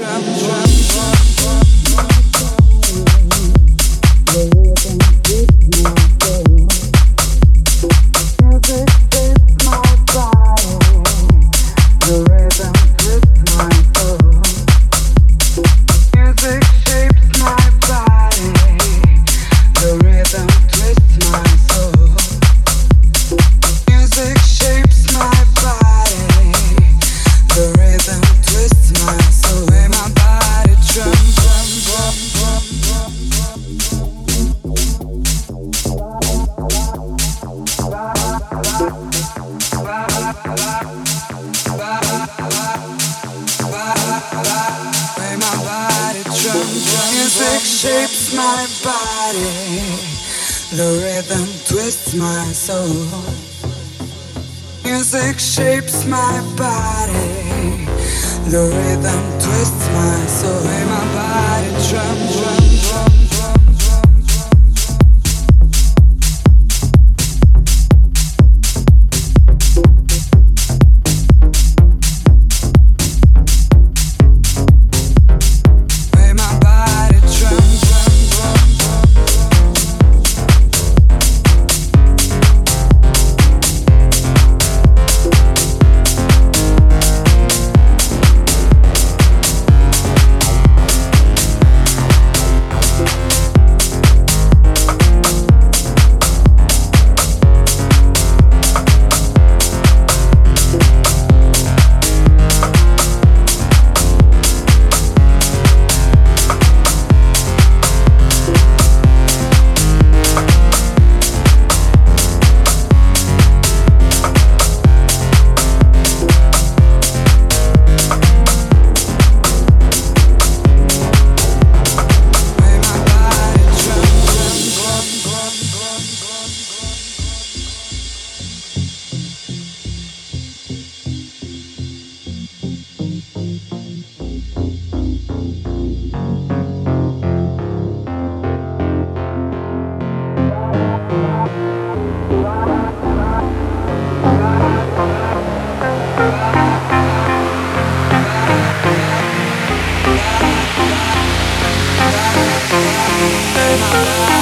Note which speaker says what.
Speaker 1: jam, jam. black shapes my body. The rhythm twists my soul. Music shapes my body. The rhythm twists my soul. And my body trembles. Thank you.